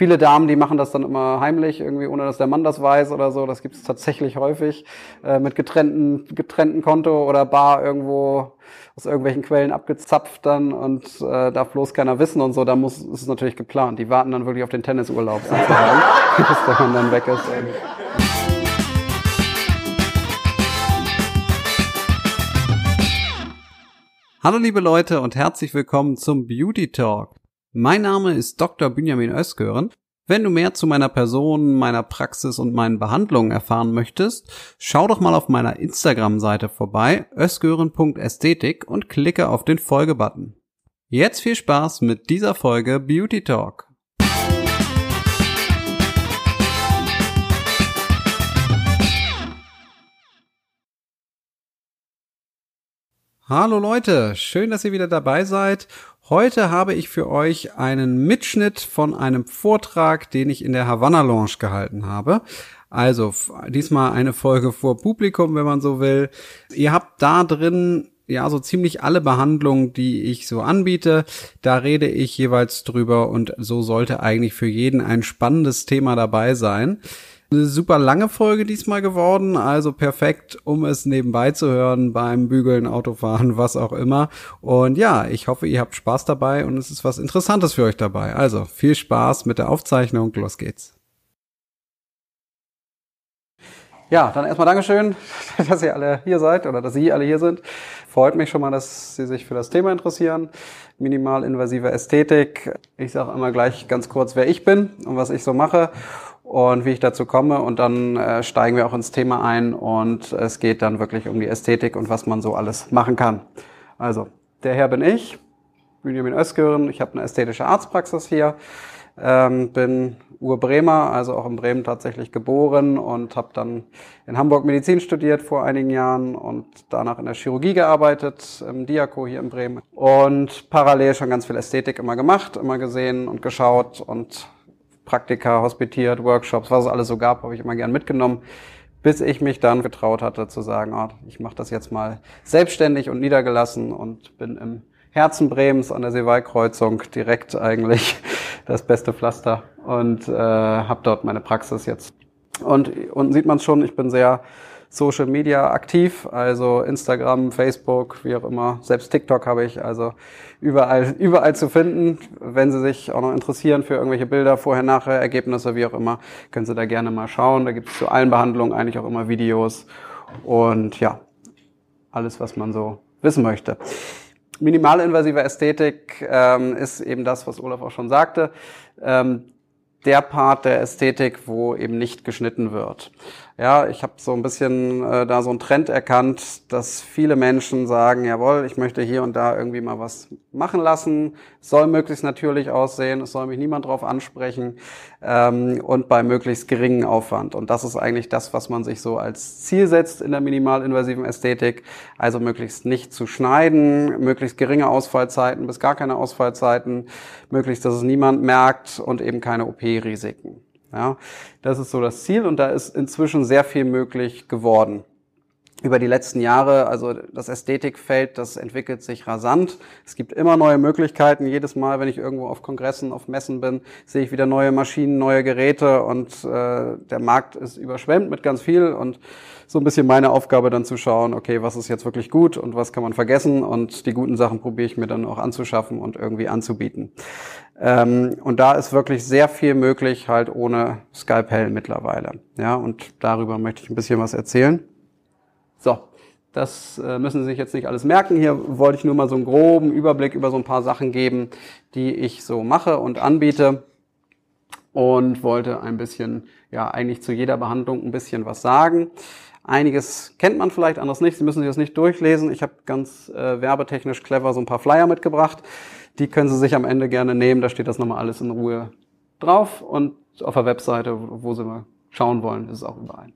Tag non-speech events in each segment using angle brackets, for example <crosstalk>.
viele Damen, die machen das dann immer heimlich, irgendwie ohne dass der Mann das weiß oder so. Das gibt es tatsächlich häufig äh, mit getrennten, getrennten Konto oder Bar irgendwo aus irgendwelchen Quellen abgezapft dann und äh, darf bloß keiner wissen und so. Da muss ist es natürlich geplant. Die warten dann wirklich auf den Tennisurlaub sozusagen, <laughs> bis der Mann dann weg ist. Hallo liebe Leute und herzlich willkommen zum Beauty Talk. Mein Name ist Dr. Benjamin Özgören. Wenn du mehr zu meiner Person, meiner Praxis und meinen Behandlungen erfahren möchtest, schau doch mal auf meiner Instagram-Seite vorbei, özgören.ästhetik und klicke auf den Folge-Button. Jetzt viel Spaß mit dieser Folge Beauty Talk. Hallo Leute, schön, dass ihr wieder dabei seid Heute habe ich für euch einen Mitschnitt von einem Vortrag, den ich in der Havanna Lounge gehalten habe. Also diesmal eine Folge vor Publikum, wenn man so will. Ihr habt da drin ja so ziemlich alle Behandlungen, die ich so anbiete. Da rede ich jeweils drüber und so sollte eigentlich für jeden ein spannendes Thema dabei sein. Eine super lange Folge diesmal geworden, also perfekt, um es nebenbei zu hören beim Bügeln, Autofahren, was auch immer. Und ja, ich hoffe, ihr habt Spaß dabei und es ist was Interessantes für euch dabei. Also viel Spaß mit der Aufzeichnung, los geht's. Ja, dann erstmal Dankeschön, <laughs> dass ihr alle hier seid oder dass Sie alle hier sind. Freut mich schon mal, dass Sie sich für das Thema interessieren. Minimalinvasive Ästhetik. Ich sage einmal gleich ganz kurz, wer ich bin und was ich so mache und wie ich dazu komme. Und dann äh, steigen wir auch ins Thema ein und es geht dann wirklich um die Ästhetik und was man so alles machen kann. Also, der Herr bin ich, Benjamin Özgören. Ich habe eine ästhetische Arztpraxis hier, ähm, bin Urbremer, also auch in Bremen tatsächlich geboren und habe dann in Hamburg Medizin studiert vor einigen Jahren und danach in der Chirurgie gearbeitet, im Diako hier in Bremen. Und parallel schon ganz viel Ästhetik immer gemacht, immer gesehen und geschaut und Praktika, hospitiert, Workshops, was es alles so gab, habe ich immer gern mitgenommen, bis ich mich dann getraut hatte zu sagen, oh, ich mache das jetzt mal selbstständig und niedergelassen und bin im Herzen Bremens an der Seewaldkreuzung direkt eigentlich <laughs> das beste Pflaster und äh, habe dort meine Praxis jetzt. Und unten sieht man es schon, ich bin sehr Social Media aktiv, also Instagram, Facebook, wie auch immer. Selbst TikTok habe ich, also überall, <laughs> überall zu finden. Wenn Sie sich auch noch interessieren für irgendwelche Bilder, vorher, nachher, Ergebnisse, wie auch immer, können Sie da gerne mal schauen. Da gibt es zu allen Behandlungen eigentlich auch immer Videos und ja, alles, was man so wissen möchte. Minimalinvasive Ästhetik ähm, ist eben das, was Olaf auch schon sagte. Ähm, der Part der Ästhetik, wo eben nicht geschnitten wird. Ja, ich habe so ein bisschen äh, da so einen Trend erkannt, dass viele Menschen sagen, jawohl, ich möchte hier und da irgendwie mal was machen lassen. Es soll möglichst natürlich aussehen, es soll mich niemand drauf ansprechen ähm, und bei möglichst geringem Aufwand. Und das ist eigentlich das, was man sich so als Ziel setzt in der minimalinvasiven Ästhetik. Also möglichst nicht zu schneiden, möglichst geringe Ausfallzeiten bis gar keine Ausfallzeiten, möglichst, dass es niemand merkt und eben keine OP-Risiken. Ja, das ist so das Ziel und da ist inzwischen sehr viel möglich geworden. Über die letzten Jahre, also das Ästhetikfeld, das entwickelt sich rasant. Es gibt immer neue Möglichkeiten. Jedes Mal, wenn ich irgendwo auf Kongressen, auf Messen bin, sehe ich wieder neue Maschinen, neue Geräte und äh, der Markt ist überschwemmt mit ganz viel und so ein bisschen meine Aufgabe dann zu schauen, okay, was ist jetzt wirklich gut und was kann man vergessen und die guten Sachen probiere ich mir dann auch anzuschaffen und irgendwie anzubieten. Ähm, und da ist wirklich sehr viel möglich, halt ohne Skalpell mittlerweile. Ja, und darüber möchte ich ein bisschen was erzählen. So, das äh, müssen Sie sich jetzt nicht alles merken. Hier wollte ich nur mal so einen groben Überblick über so ein paar Sachen geben, die ich so mache und anbiete und wollte ein bisschen, ja, eigentlich zu jeder Behandlung ein bisschen was sagen. Einiges kennt man vielleicht, anderes nicht. Sie müssen sich das nicht durchlesen. Ich habe ganz äh, werbetechnisch clever so ein paar Flyer mitgebracht. Die können Sie sich am Ende gerne nehmen. Da steht das nochmal alles in Ruhe drauf. Und auf der Webseite, wo Sie mal schauen wollen, ist es auch überall.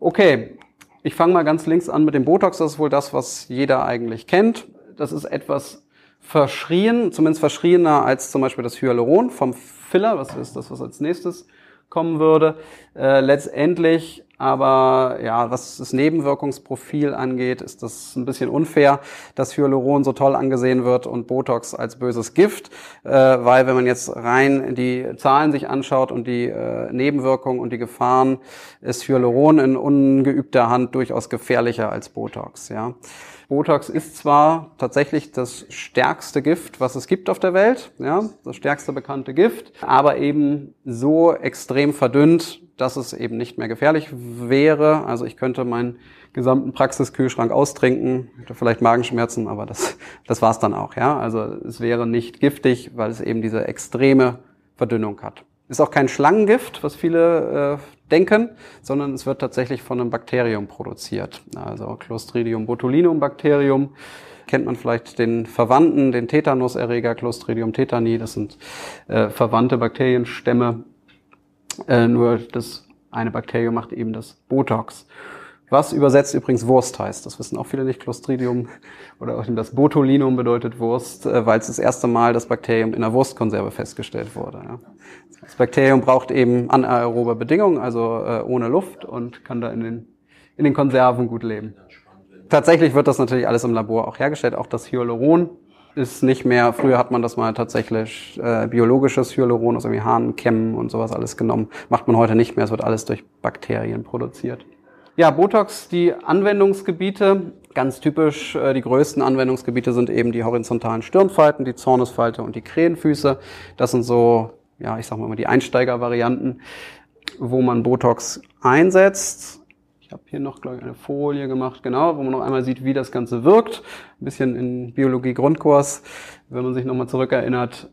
Okay, ich fange mal ganz links an mit dem Botox. Das ist wohl das, was jeder eigentlich kennt. Das ist etwas verschrien, zumindest verschriener als zum Beispiel das Hyaluron vom Filler. Was ist das, was als nächstes kommen würde? Äh, letztendlich Aber ja, was das Nebenwirkungsprofil angeht, ist das ein bisschen unfair, dass Hyaluron so toll angesehen wird und Botox als böses Gift, äh, weil wenn man jetzt rein die Zahlen sich anschaut und die äh, Nebenwirkungen und die Gefahren, ist Hyaluron in ungeübter Hand durchaus gefährlicher als Botox. Ja. Botox ist zwar tatsächlich das stärkste Gift, was es gibt auf der Welt, ja, das stärkste bekannte Gift, aber eben so extrem verdünnt, dass es eben nicht mehr gefährlich wäre. Also ich könnte meinen gesamten Praxiskühlschrank austrinken, hätte vielleicht Magenschmerzen, aber das, das war's dann auch. Ja? Also es wäre nicht giftig, weil es eben diese extreme Verdünnung hat. Ist auch kein Schlangengift, was viele äh, denken, sondern es wird tatsächlich von einem Bakterium produziert. Also Clostridium botulinum Bakterium kennt man vielleicht den Verwandten, den Tetanuserreger Clostridium tetani. Das sind äh, verwandte Bakterienstämme, äh, nur das eine Bakterium macht eben das Botox. Was übersetzt übrigens Wurst heißt. Das wissen auch viele nicht. Clostridium oder auch das Botulinum bedeutet Wurst, äh, weil es das erste Mal das Bakterium in der Wurstkonserve festgestellt wurde. Das Bakterium braucht eben anaerobe Bedingungen, also äh, ohne Luft und kann da in den, in den Konserven gut leben. Tatsächlich wird das natürlich alles im Labor auch hergestellt. Auch das Hyaluron ist nicht mehr, früher hat man das mal tatsächlich äh, biologisches Hyaluron aus irgendwie Hahnenkämmen und sowas alles genommen. Macht man heute nicht mehr, es wird alles durch Bakterien produziert. Ja, Botox, die Anwendungsgebiete, ganz typisch, äh, die größten Anwendungsgebiete sind eben die horizontalen Stirnfalten, die Zornesfalte und die Krähenfüße. Das sind so, ja, ich sag mal die Einsteigervarianten, wo man Botox einsetzt ich habe hier noch, glaube ich, eine Folie gemacht, genau, wo man noch einmal sieht, wie das Ganze wirkt. Ein bisschen in Biologie-Grundkurs. Wenn man sich nochmal zurückerinnert,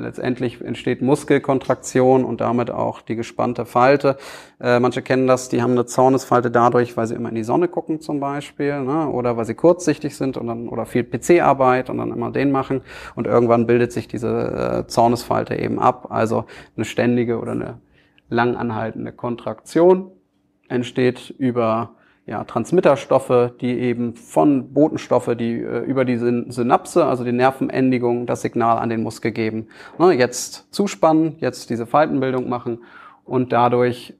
letztendlich entsteht Muskelkontraktion und damit auch die gespannte Falte. Äh, manche kennen das, die haben eine Zornesfalte dadurch, weil sie immer in die Sonne gucken zum Beispiel, ne? oder weil sie kurzsichtig sind und dann oder viel PC-Arbeit und dann immer den machen und irgendwann bildet sich diese äh, Zornesfalte eben ab, also eine ständige oder eine lang anhaltende Kontraktion entsteht über ja, Transmitterstoffe, die eben von Botenstoffe, die äh, über die Synapse, also die Nervenendigung, das Signal an den Muskel geben. Ne, jetzt zuspannen, jetzt diese Faltenbildung machen und dadurch,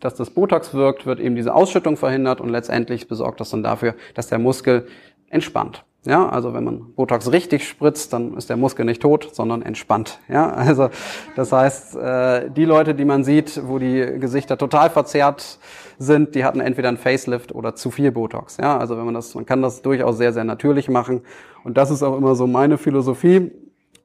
dass das Botox wirkt, wird eben diese Ausschüttung verhindert und letztendlich besorgt das dann dafür, dass der Muskel entspannt. Ja, also wenn man Botox richtig spritzt, dann ist der Muskel nicht tot, sondern entspannt. Ja, also das heißt, äh, die Leute, die man sieht, wo die Gesichter total verzerrt sind, die hatten entweder ein Facelift oder zu viel Botox. Ja, also wenn man das, man kann das durchaus sehr, sehr natürlich machen. Und das ist auch immer so meine Philosophie,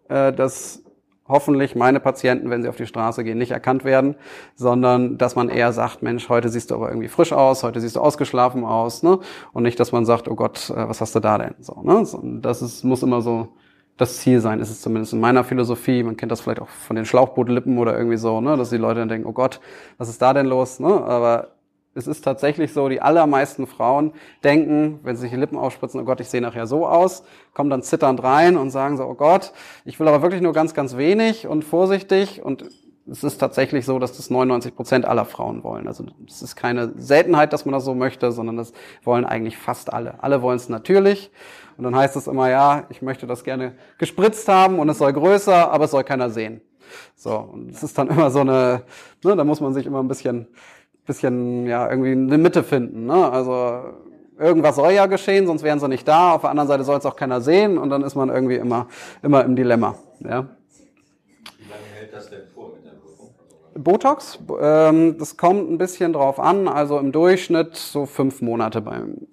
äh, dass hoffentlich meine Patienten, wenn sie auf die Straße gehen, nicht erkannt werden, sondern dass man eher sagt, Mensch, heute siehst du aber irgendwie frisch aus, heute siehst du ausgeschlafen aus, ne? Und nicht, dass man sagt, oh Gott, äh, was hast du da denn? So, ne? Das ist, muss immer so das Ziel sein, ist es zumindest in meiner Philosophie. Man kennt das vielleicht auch von den Schlauchbootlippen oder irgendwie so, ne? Dass die Leute dann denken, oh Gott, was ist da denn los? Ne? Aber es ist tatsächlich so, die allermeisten Frauen denken, wenn sie sich die Lippen aufspritzen, oh Gott, ich sehe nachher so aus, kommen dann zitternd rein und sagen so, oh Gott, ich will aber wirklich nur ganz, ganz wenig und vorsichtig und es ist tatsächlich so, dass das 99 Prozent aller Frauen wollen. Also es ist keine Seltenheit, dass man das so möchte, sondern das wollen eigentlich fast alle. Alle wollen es natürlich. Und dann heißt es immer, ja, ich möchte das gerne gespritzt haben und es soll größer, aber es soll keiner sehen. So, und es ist dann immer so eine, ne, da muss man sich immer ein bisschen bisschen, ja, irgendwie eine Mitte finden. Ne? Also irgendwas soll ja geschehen, sonst wären sie nicht da. Auf der anderen Seite soll es auch keiner sehen und dann ist man irgendwie immer, immer im Dilemma. Ja? Wie lange hält das denn vor mit der Wirkung? Botox, ähm, das kommt ein bisschen drauf an. Also im Durchschnitt so fünf Monate beim,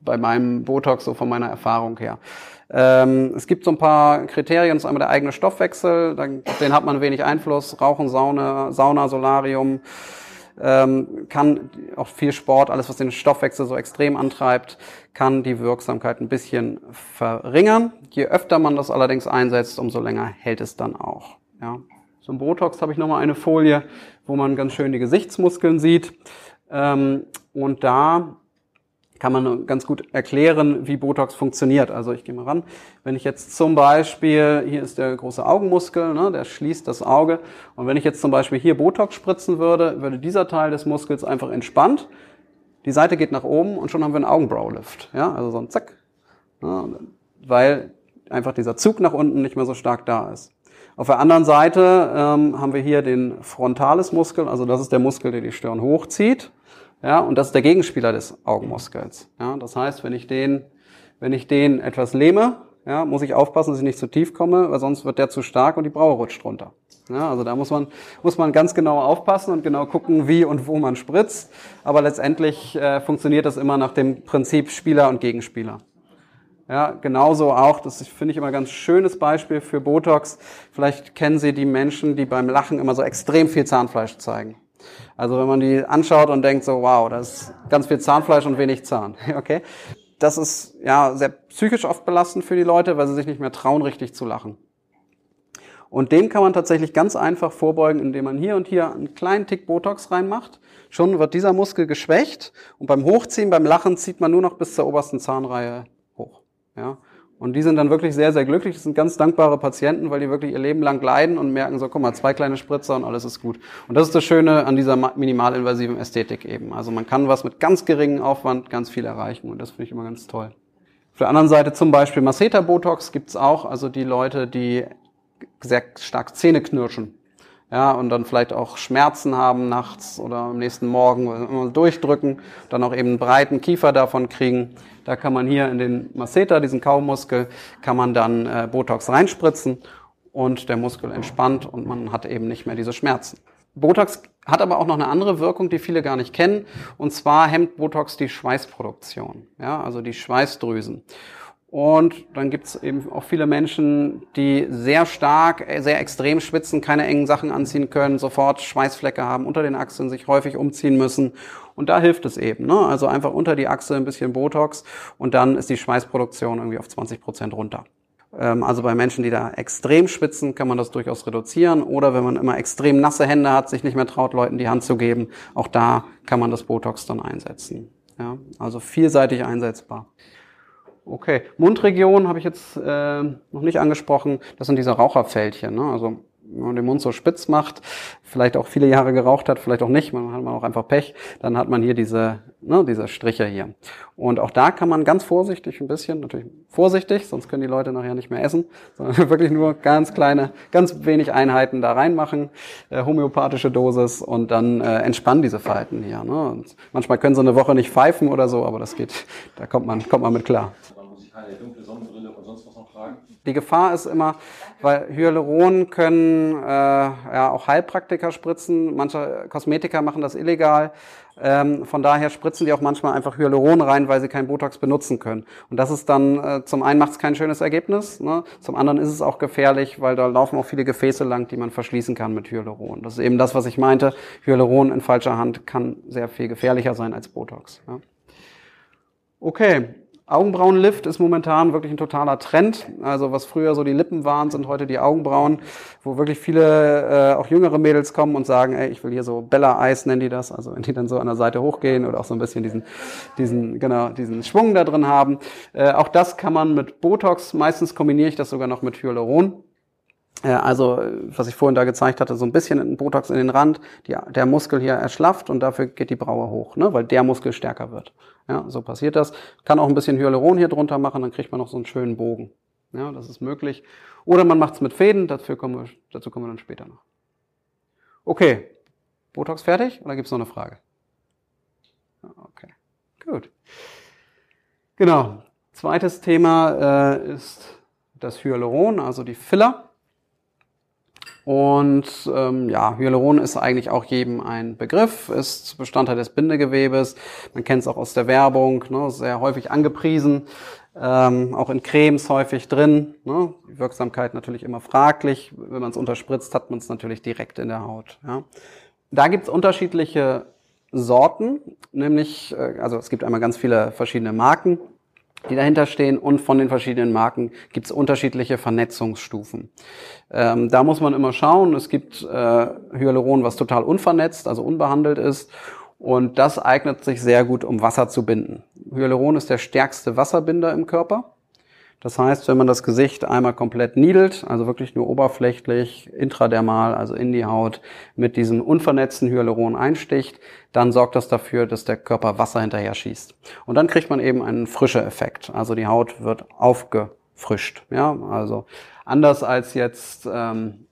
bei meinem Botox, so von meiner Erfahrung her. Ähm, es gibt so ein paar Kriterien, das ist einmal der eigene Stoffwechsel, den hat man wenig Einfluss, Rauchen, Sauna, Sauna Solarium, ähm, kann auch viel Sport, alles was den Stoffwechsel so extrem antreibt, kann die Wirksamkeit ein bisschen verringern. Je öfter man das allerdings einsetzt, umso länger hält es dann auch. Ja. Zum Botox habe ich nochmal eine Folie, wo man ganz schön die Gesichtsmuskeln sieht. Ähm, und da kann man ganz gut erklären, wie Botox funktioniert. Also ich gehe mal ran. Wenn ich jetzt zum Beispiel, hier ist der große Augenmuskel, ne, der schließt das Auge. Und wenn ich jetzt zum Beispiel hier Botox spritzen würde, würde dieser Teil des Muskels einfach entspannt. Die Seite geht nach oben und schon haben wir einen Augenbraulift. Ja, also so ein Zack. Ja, weil einfach dieser Zug nach unten nicht mehr so stark da ist. Auf der anderen Seite ähm, haben wir hier den Frontales-Muskel, also das ist der Muskel, der die Stirn hochzieht. Ja, und das ist der Gegenspieler des Augenmuskels. Ja, das heißt, wenn ich den, wenn ich den etwas lähme, ja, muss ich aufpassen, dass ich nicht zu tief komme, weil sonst wird der zu stark und die Braue rutscht runter. Ja, also da muss man, muss man ganz genau aufpassen und genau gucken, wie und wo man spritzt. Aber letztendlich äh, funktioniert das immer nach dem Prinzip Spieler und Gegenspieler. Ja, genauso auch, das finde ich immer ein ganz schönes Beispiel für Botox. Vielleicht kennen Sie die Menschen, die beim Lachen immer so extrem viel Zahnfleisch zeigen. Also wenn man die anschaut und denkt so, wow, da ist ganz viel Zahnfleisch und wenig Zahn. <laughs> Okay? Das ist ja sehr psychisch oft belastend für die Leute, weil sie sich nicht mehr trauen, richtig zu lachen. Und dem kann man tatsächlich ganz einfach vorbeugen, indem man hier und hier einen kleinen Tick Botox reinmacht. Schon wird dieser Muskel geschwächt und beim Hochziehen, beim Lachen zieht man nur noch bis zur obersten Zahnreihe hoch. Ja? Und die sind dann wirklich sehr, sehr glücklich. Das sind ganz dankbare Patienten, weil die wirklich ihr Leben lang leiden und merken so, guck mal, zwei kleine Spritzer und alles ist gut. Und das ist das Schöne an dieser minimalinvasiven Ästhetik eben. Also man kann was mit ganz geringem Aufwand ganz viel erreichen und das finde ich immer ganz toll. Auf der anderen Seite zum Beispiel Masseter-Botox gibt's auch, also die Leute, die sehr stark Zähne knirschen ja, und dann vielleicht auch Schmerzen haben nachts oder am nächsten Morgen durchdrücken, dann auch eben einen breiten Kiefer davon kriegen. Da kann man hier in den Masseter, diesen Kaumuskel, kann man dann äh, Botox reinspritzen und der Muskel entspannt und man hat eben nicht mehr diese Schmerzen. Botox hat aber auch noch eine andere Wirkung, die viele gar nicht kennen. Und zwar hemmt Botox die Schweißproduktion, ja, also die Schweißdrüsen. Und dann gibt es eben auch viele Menschen, die sehr stark, sehr extrem schwitzen, keine engen Sachen anziehen können, sofort Schweißflecke haben unter den Achseln, sich häufig umziehen müssen. Und da hilft es eben. Ne? Also einfach unter die Achse ein bisschen Botox und dann ist die Schweißproduktion irgendwie auf 20 Prozent runter. Ähm, also bei Menschen, die da extrem schwitzen, kann man das durchaus reduzieren. Oder wenn man immer extrem nasse Hände hat, sich nicht mehr traut, Leuten die Hand zu geben, auch da kann man das Botox dann einsetzen. Ja? Also vielseitig einsetzbar. Okay, Mundregion habe ich jetzt äh, noch nicht angesprochen. Das sind diese Raucherfältchen. Ne? Also wenn man den Mund so spitz macht, vielleicht auch viele Jahre geraucht hat, vielleicht auch nicht, man hat man auch einfach Pech, dann hat man hier diese, ne, diese Striche hier. Und auch da kann man ganz vorsichtig ein bisschen, natürlich vorsichtig, sonst können die Leute nachher nicht mehr essen, <laughs> sondern wirklich nur ganz kleine, ganz wenig Einheiten da reinmachen, äh, homöopathische Dosis und dann äh, entspannen diese Falten hier. Ne? Und manchmal können sie eine Woche nicht pfeifen oder so, aber das geht, da kommt man, kommt man mit klar keine dunkle Sonnenbrille und sonst was noch tragen? Die Gefahr ist immer, weil Hyaluron können äh, ja auch Heilpraktiker spritzen. Manche Kosmetiker machen das illegal. Ähm, von daher spritzen die auch manchmal einfach Hyaluron rein, weil sie kein Botox benutzen können. Und das ist dann, äh, zum einen macht es kein schönes Ergebnis, ne? zum anderen ist es auch gefährlich, weil da laufen auch viele Gefäße lang, die man verschließen kann mit Hyaluron. Das ist eben das, was ich meinte. Hyaluron in falscher Hand kann sehr viel gefährlicher sein als Botox. Ja? Okay, Augenbrauenlift ist momentan wirklich ein totaler Trend. Also was früher so die Lippen waren, sind heute die Augenbrauen, wo wirklich viele, äh, auch jüngere Mädels kommen und sagen, ey, ich will hier so Bella Eis nennen die das, also wenn die dann so an der Seite hochgehen oder auch so ein bisschen diesen, diesen, genau, diesen Schwung da drin haben. Äh, auch das kann man mit Botox, meistens kombiniere ich das sogar noch mit Hyaluron. Äh, also, was ich vorhin da gezeigt hatte, so ein bisschen Botox in den Rand, die, der Muskel hier erschlafft und dafür geht die Braue hoch, ne, weil der Muskel stärker wird. Ja, so passiert das. Kann auch ein bisschen Hyaluron hier drunter machen, dann kriegt man noch so einen schönen Bogen. Ja, das ist möglich. Oder man macht es mit Fäden, dafür kommen wir, dazu kommen wir dann später noch. Okay, Botox fertig oder gibt es noch eine Frage? Okay, gut. Genau. Zweites Thema äh, ist das Hyaluron, also die Filler. Und ähm, ja, Hyaluron ist eigentlich auch jedem ein Begriff, ist Bestandteil des Bindegewebes. Man kennt es auch aus der Werbung, ne, sehr häufig angepriesen, ähm, auch in Cremes häufig drin. Ne. Die Wirksamkeit natürlich immer fraglich. Wenn man es unterspritzt, hat man es natürlich direkt in der Haut. Ja. Da gibt es unterschiedliche Sorten, nämlich, äh, also es gibt einmal ganz viele verschiedene Marken die dahinter stehen und von den verschiedenen Marken gibt es unterschiedliche Vernetzungsstufen. Ähm, da muss man immer schauen. Es gibt äh, Hyaluron, was total unvernetzt, also unbehandelt ist. Und das eignet sich sehr gut, um Wasser zu binden. Hyaluron ist der stärkste Wasserbinder im Körper. Das heißt, wenn man das Gesicht einmal komplett niedelt, also wirklich nur oberflächlich, intradermal, also in die Haut, mit diesem unvernetzten Hyaluron einsticht, dann sorgt das dafür, dass der Körper Wasser hinterher schießt. Und dann kriegt man eben einen frische Effekt. Also die Haut wird aufgefrischt. Ja, also anders als jetzt ähm,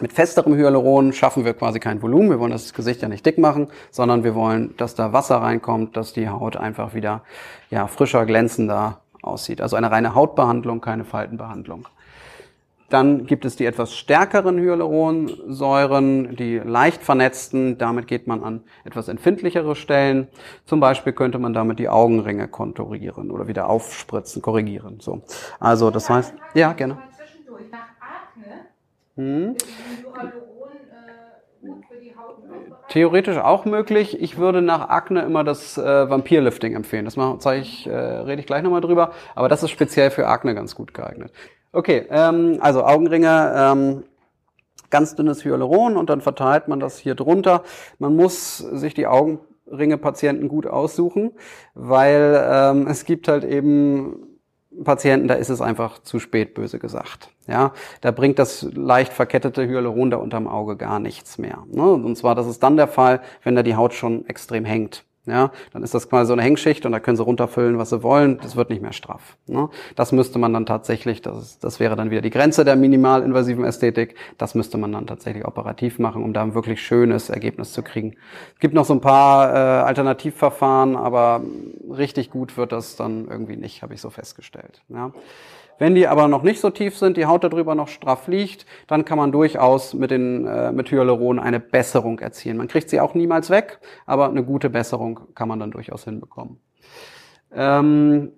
Mit festerem Hyaluron schaffen wir quasi kein Volumen. Wir wollen das Gesicht ja nicht dick machen, sondern wir wollen, dass da Wasser reinkommt, dass die Haut einfach wieder ja, frischer, glänzender aussieht. Also eine reine Hautbehandlung, keine Faltenbehandlung. Dann gibt es die etwas stärkeren Hyaluronsäuren, die leicht vernetzten. Damit geht man an etwas empfindlichere Stellen. Zum Beispiel könnte man damit die Augenringe konturieren oder wieder aufspritzen, korrigieren. So. Also das heißt, ja, gerne. Hm. Theoretisch auch möglich. Ich würde nach Akne immer das äh, Vampirlifting empfehlen. Das zeige ich, äh, rede ich gleich nochmal drüber. Aber das ist speziell für Akne ganz gut geeignet. Okay, ähm, also Augenringe, ähm, ganz dünnes Hyaluron und dann verteilt man das hier drunter. Man muss sich die Augenringe-Patienten gut aussuchen, weil ähm, es gibt halt eben Patienten, da ist es einfach zu spät, böse gesagt. Ja, da bringt das leicht verkettete Hyaluron da unterm Auge gar nichts mehr. Ne? Und zwar, das ist dann der Fall, wenn da die Haut schon extrem hängt. Ja, dann ist das quasi so eine Hängschicht und da können sie runterfüllen, was sie wollen. Das wird nicht mehr straff. Ne? Das müsste man dann tatsächlich, das, das wäre dann wieder die Grenze der minimalinvasiven Ästhetik. Das müsste man dann tatsächlich operativ machen, um da ein wirklich schönes Ergebnis zu kriegen. Es gibt noch so ein paar äh, Alternativverfahren, aber richtig gut wird das dann irgendwie nicht, habe ich so festgestellt. Ja? Wenn die aber noch nicht so tief sind, die Haut darüber noch straff liegt, dann kann man durchaus mit, den, äh, mit Hyaluron eine Besserung erzielen. Man kriegt sie auch niemals weg, aber eine gute Besserung kann man dann durchaus hinbekommen. Ähm,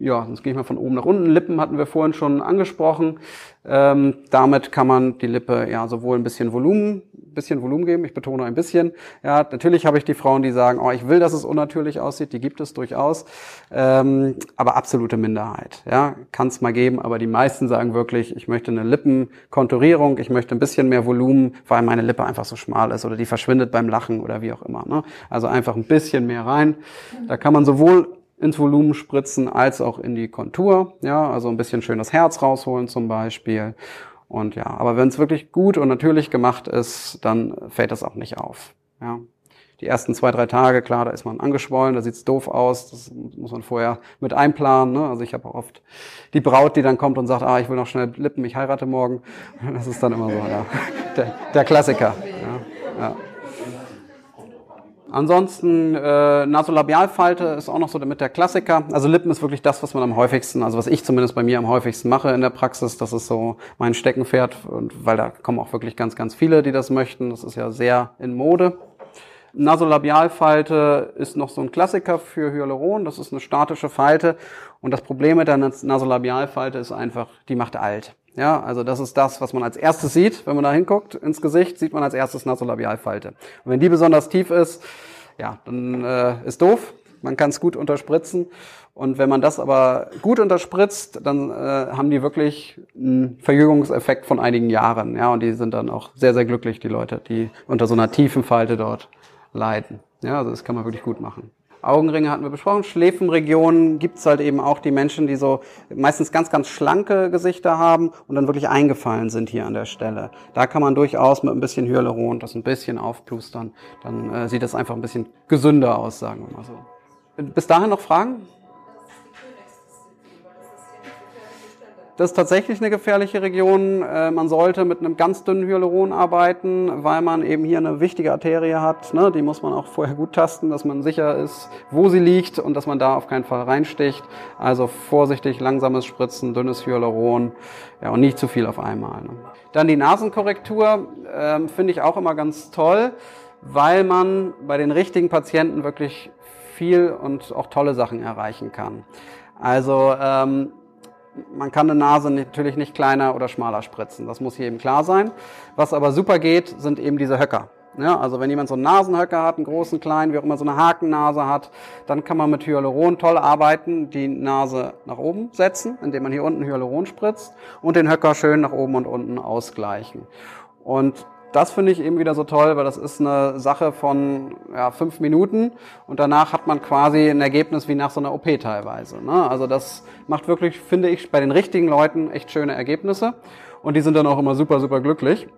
ja, sonst gehe ich mal von oben nach unten. Lippen hatten wir vorhin schon angesprochen. Ähm, damit kann man die Lippe ja sowohl ein bisschen Volumen, bisschen Volumen geben. Ich betone ein bisschen. Ja, natürlich habe ich die Frauen, die sagen, oh, ich will, dass es unnatürlich aussieht. Die gibt es durchaus, ähm, aber absolute Minderheit. Ja, kann es mal geben, aber die meisten sagen wirklich, ich möchte eine Lippenkonturierung, ich möchte ein bisschen mehr Volumen, weil meine Lippe einfach so schmal ist oder die verschwindet beim Lachen oder wie auch immer. Ne? Also einfach ein bisschen mehr rein. Da kann man sowohl ins Volumen spritzen als auch in die Kontur. Ja, also ein bisschen schön das Herz rausholen zum Beispiel. Und ja, aber wenn es wirklich gut und natürlich gemacht ist, dann fällt das auch nicht auf. Ja. Die ersten zwei, drei Tage, klar, da ist man angeschwollen, da sieht's doof aus, das muss man vorher mit einplanen. Ne? Also ich habe oft die Braut, die dann kommt und sagt, ah, ich will noch schnell Lippen, ich heirate morgen. Das ist dann immer so, ja, der, der Klassiker. Ja, ja. Ansonsten äh, Nasolabialfalte ist auch noch so mit der Klassiker. Also Lippen ist wirklich das, was man am häufigsten, also was ich zumindest bei mir am häufigsten mache in der Praxis. Das ist so mein Steckenpferd, und weil da kommen auch wirklich ganz, ganz viele, die das möchten. Das ist ja sehr in Mode. Nasolabialfalte ist noch so ein Klassiker für Hyaluron. Das ist eine statische Falte. Und das Problem mit der Nasolabialfalte ist einfach, die macht alt. Ja, also das ist das, was man als erstes sieht, wenn man da hinguckt ins Gesicht, sieht man als erstes Nasolabialfalte. Und wenn die besonders tief ist, ja, dann äh, ist doof. Man kann es gut unterspritzen. Und wenn man das aber gut unterspritzt, dann äh, haben die wirklich einen Verjüngungseffekt von einigen Jahren. Ja, und die sind dann auch sehr, sehr glücklich, die Leute, die unter so einer tiefen Falte dort leiden. Ja, also das kann man wirklich gut machen. Augenringe hatten wir besprochen. Schläfenregionen gibt's halt eben auch die Menschen, die so meistens ganz, ganz schlanke Gesichter haben und dann wirklich eingefallen sind hier an der Stelle. Da kann man durchaus mit ein bisschen Hyaluron das ein bisschen aufplustern. Dann äh, sieht das einfach ein bisschen gesünder aus, sagen wir mal so. Bis dahin noch Fragen? Das ist tatsächlich eine gefährliche Region. Äh, man sollte mit einem ganz dünnen Hyaluron arbeiten, weil man eben hier eine wichtige Arterie hat. Ne? Die muss man auch vorher gut tasten, dass man sicher ist, wo sie liegt und dass man da auf keinen Fall reinsticht. Also vorsichtig, langsames Spritzen, dünnes Hyaluron ja, und nicht zu viel auf einmal. Ne? Dann die Nasenkorrektur äh, finde ich auch immer ganz toll, weil man bei den richtigen Patienten wirklich viel und auch tolle Sachen erreichen kann. Also ähm, man kann eine Nase natürlich nicht kleiner oder schmaler spritzen. Das muss hier eben klar sein. Was aber super geht, sind eben diese Höcker. Ja, also wenn jemand so einen Nasenhöcker hat, einen großen, kleinen, wie auch immer so eine Hakennase hat, dann kann man mit Hyaluron toll arbeiten, die Nase nach oben setzen, indem man hier unten Hyaluron spritzt und den Höcker schön nach oben und unten ausgleichen. Und das finde ich eben wieder so toll, weil das ist eine Sache von ja, fünf Minuten und danach hat man quasi ein Ergebnis wie nach so einer OP teilweise. Ne? Also das macht wirklich, finde ich, bei den richtigen Leuten echt schöne Ergebnisse und die sind dann auch immer super, super glücklich.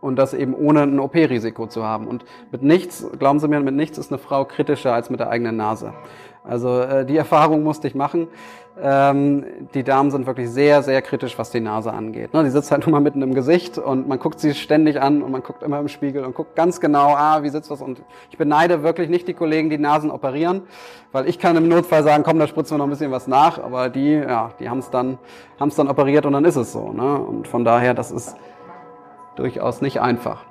Und das eben ohne ein OP-Risiko zu haben. Und mit nichts, glauben Sie mir, mit nichts ist eine Frau kritischer als mit der eigenen Nase. Also äh, die Erfahrung musste ich machen. Ähm, die Damen sind wirklich sehr, sehr kritisch, was die Nase angeht. Ne? Die sitzt halt <laughs> nur mal mitten im Gesicht und man guckt sie ständig an und man guckt immer im Spiegel und guckt ganz genau, ah, wie sitzt was. Und ich beneide wirklich nicht die Kollegen, die Nasen operieren, weil ich kann im Notfall sagen, komm, da spritzen wir noch ein bisschen was nach. Aber die, ja, die haben es dann, haben's dann operiert und dann ist es so. Ne? Und von daher, das ist durchaus nicht einfach.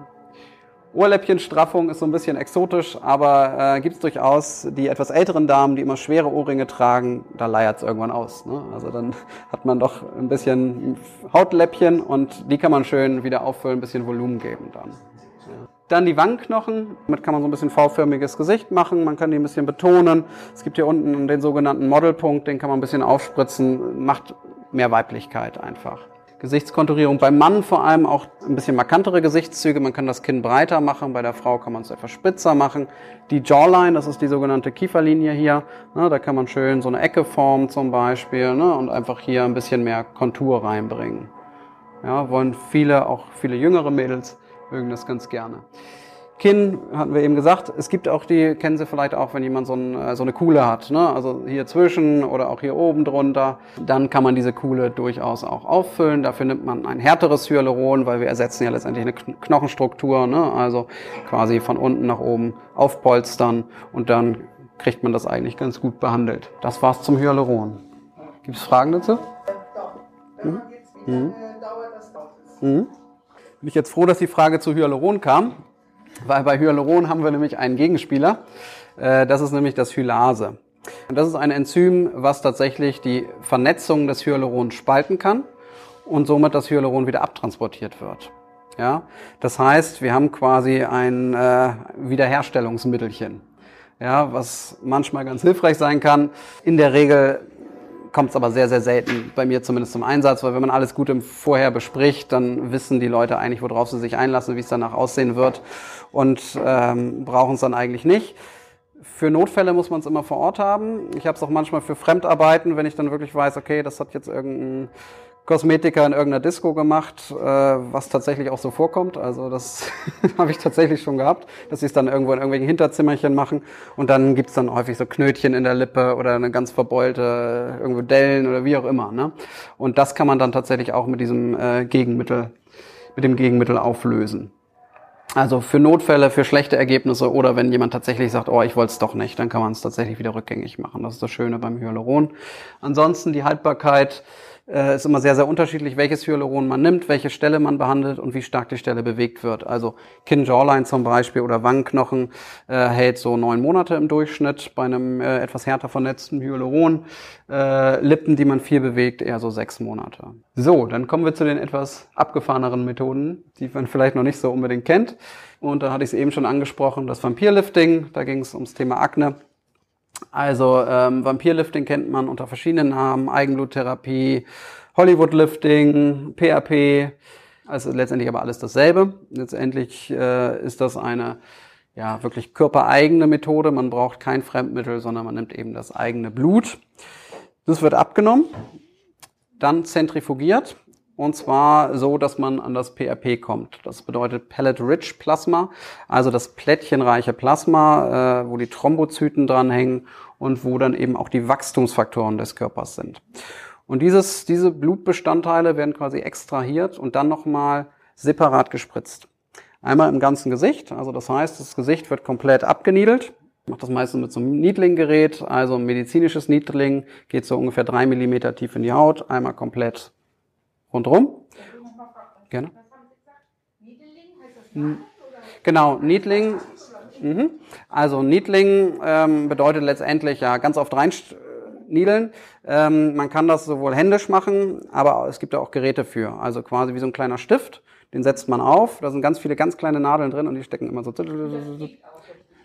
Ohrläppchenstraffung ist so ein bisschen exotisch, aber äh, gibt es durchaus die etwas älteren Damen, die immer schwere Ohrringe tragen, da leiert es irgendwann aus. Ne? Also dann <laughs> hat man doch ein bisschen Hautläppchen und die kann man schön wieder auffüllen, ein bisschen Volumen geben dann. Ja. Dann die Wangenknochen, damit kann man so ein bisschen V-förmiges Gesicht machen, man kann die ein bisschen betonen. Es gibt hier unten den sogenannten Modelpunkt, den kann man ein bisschen aufspritzen, macht mehr Weiblichkeit einfach. Gesichtskonturierung. Beim Mann vor allem auch ein bisschen markantere Gesichtszüge. Man kann das Kinn breiter machen. Bei der Frau kann man es etwas spitzer machen. Die Jawline, das ist die sogenannte Kieferlinie hier. Ne, da kann man schön so eine Ecke formen zum Beispiel ne, und einfach hier ein bisschen mehr Kontur reinbringen. Ja, wollen viele, auch viele jüngere Mädels mögen das ganz gerne. Kinn, hatten wir eben gesagt, es gibt auch die, kennen Sie vielleicht auch, wenn jemand so, ein, äh, so eine Kuhle hat, ne? also hier zwischen oder auch hier oben drunter, dann kann man diese Kuhle durchaus auch auffüllen. Dafür nimmt man ein härteres Hyaluron, weil wir ersetzen ja letztendlich eine Knochenstruktur, ne? also quasi von unten nach oben aufpolstern und dann kriegt man das eigentlich ganz gut behandelt. Das war's zum Hyaluron. Gibt es Fragen dazu? Mhm. Mhm. Mhm. Bin ich jetzt froh, dass die Frage zu Hyaluron kam. Weil bei Hyaluron haben wir nämlich einen Gegenspieler. Äh, das ist nämlich das Hylase. Das ist ein Enzym, was tatsächlich die Vernetzung des Hyalurons spalten kann und somit das Hyaluron wieder abtransportiert wird. Ja, das heißt, wir haben quasi ein äh, Wiederherstellungsmittelchen, ja, was manchmal ganz hilfreich sein kann. In der Regel kommt es aber sehr, sehr selten bei mir zumindest zum Einsatz, weil wenn man alles gut im Vorher bespricht, dann wissen die Leute eigentlich, worauf sie sich einlassen, wie es danach aussehen wird und ähm, brauchen es dann eigentlich nicht. Für Notfälle muss man es immer vor Ort haben. Ich habe es auch manchmal für Fremdarbeiten, wenn ich dann wirklich weiß, okay, das hat jetzt irgendein Kosmetiker in irgendeiner Disco gemacht, äh, was tatsächlich auch so vorkommt. Also das <laughs> habe ich tatsächlich schon gehabt, dass sie es dann irgendwo in irgendwelchen Hinterzimmerchen machen und dann gibt's dann häufig so Knötchen in der Lippe oder eine ganz verbeulte irgendwo Dellen oder wie auch immer. Ne? Und das kann man dann tatsächlich auch mit diesem äh, Gegenmittel, mit dem Gegenmittel auflösen. Also für Notfälle, für schlechte Ergebnisse oder wenn jemand tatsächlich sagt, oh, ich wollte es doch nicht, dann kann man es tatsächlich wieder rückgängig machen. Das ist das Schöne beim Hyaluron. Ansonsten die Haltbarkeit äh, ist immer sehr, sehr unterschiedlich, welches Hyaluron man nimmt, welche Stelle man behandelt und wie stark die Stelle bewegt wird. Also Kinn-Jawline zum Beispiel oder Wangenknochen äh, hält so neun Monate im Durchschnitt bei einem äh, etwas härter vernetzten Hyaluron. Äh, Lippen, die man viel bewegt, eher so sechs Monate. So, dann kommen wir zu den etwas abgefahreneren Methoden, die man vielleicht noch nicht so unbedingt kennt. Und da hatte ich es eben schon angesprochen, das Vampirlifting, da ging es ums Thema Akne. Also ähm, Vampirlifting kennt man unter verschiedenen Namen, Eigenbluttherapie, Hollywoodlifting, PAP, also letztendlich aber alles dasselbe. Letztendlich äh, ist das eine ja wirklich körpereigene Methode. Man braucht kein Fremdmittel, sondern man nimmt eben das eigene Blut. Das wird abgenommen, dann zentrifugiert und zwar so, dass man an das PRP kommt. Das bedeutet Pellet-Rich Plasma, also das plättchenreiche Plasma, äh, wo die Thrombozyten dranhängen und wo dann eben auch die Wachstumsfaktoren des Körpers sind. Und dieses, diese Blutbestandteile werden quasi extrahiert und dann nochmal separat gespritzt. Einmal im ganzen Gesicht, also das heißt, das Gesicht wird komplett abgeniedelt. Ich mache das meistens mit so einem Niedling-Gerät, also ein medizinisches Niedling, geht so ungefähr drei Millimeter tief in die Haut, einmal komplett rundherum. Gerne. Genau, Niedling. Mhm. Also Niedling ähm, bedeutet letztendlich ja ganz oft reinniedeln. Ähm, man kann das sowohl händisch machen, aber es gibt ja auch Geräte für. Also quasi wie so ein kleiner Stift. Den setzt man auf. Da sind ganz viele ganz kleine Nadeln drin und die stecken immer so.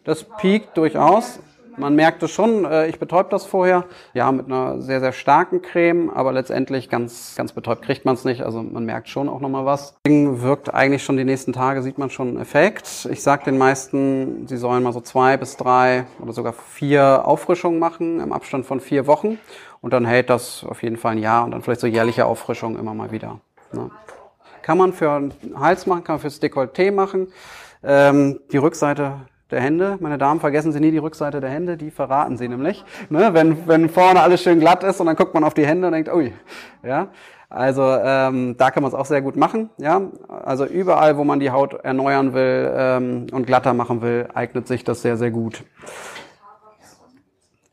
Das piekt durchaus. Man merkt es schon, äh, ich betäub das vorher, ja, mit einer sehr, sehr starken Creme, aber letztendlich ganz, ganz betäubt kriegt man es nicht. Also man merkt schon auch nochmal was. Ding wirkt eigentlich schon die nächsten Tage, sieht man schon einen Effekt. Ich sage den meisten, sie sollen mal so zwei bis drei oder sogar vier Auffrischungen machen im Abstand von vier Wochen. Und dann hält das auf jeden Fall ein Jahr und dann vielleicht so jährliche Auffrischungen immer mal wieder. Ne? Kann man für den Hals machen, kann man fürs Dekolleté machen. Ähm, die Rückseite der Hände. Meine Damen, vergessen Sie nie die Rückseite der Hände, die verraten Sie nämlich. Ne? Wenn, wenn vorne alles schön glatt ist und dann guckt man auf die Hände und denkt, ui, ja. Also ähm, da kann man es auch sehr gut machen. Ja, also überall, wo man die Haut erneuern will ähm, und glatter machen will, eignet sich das sehr, sehr gut.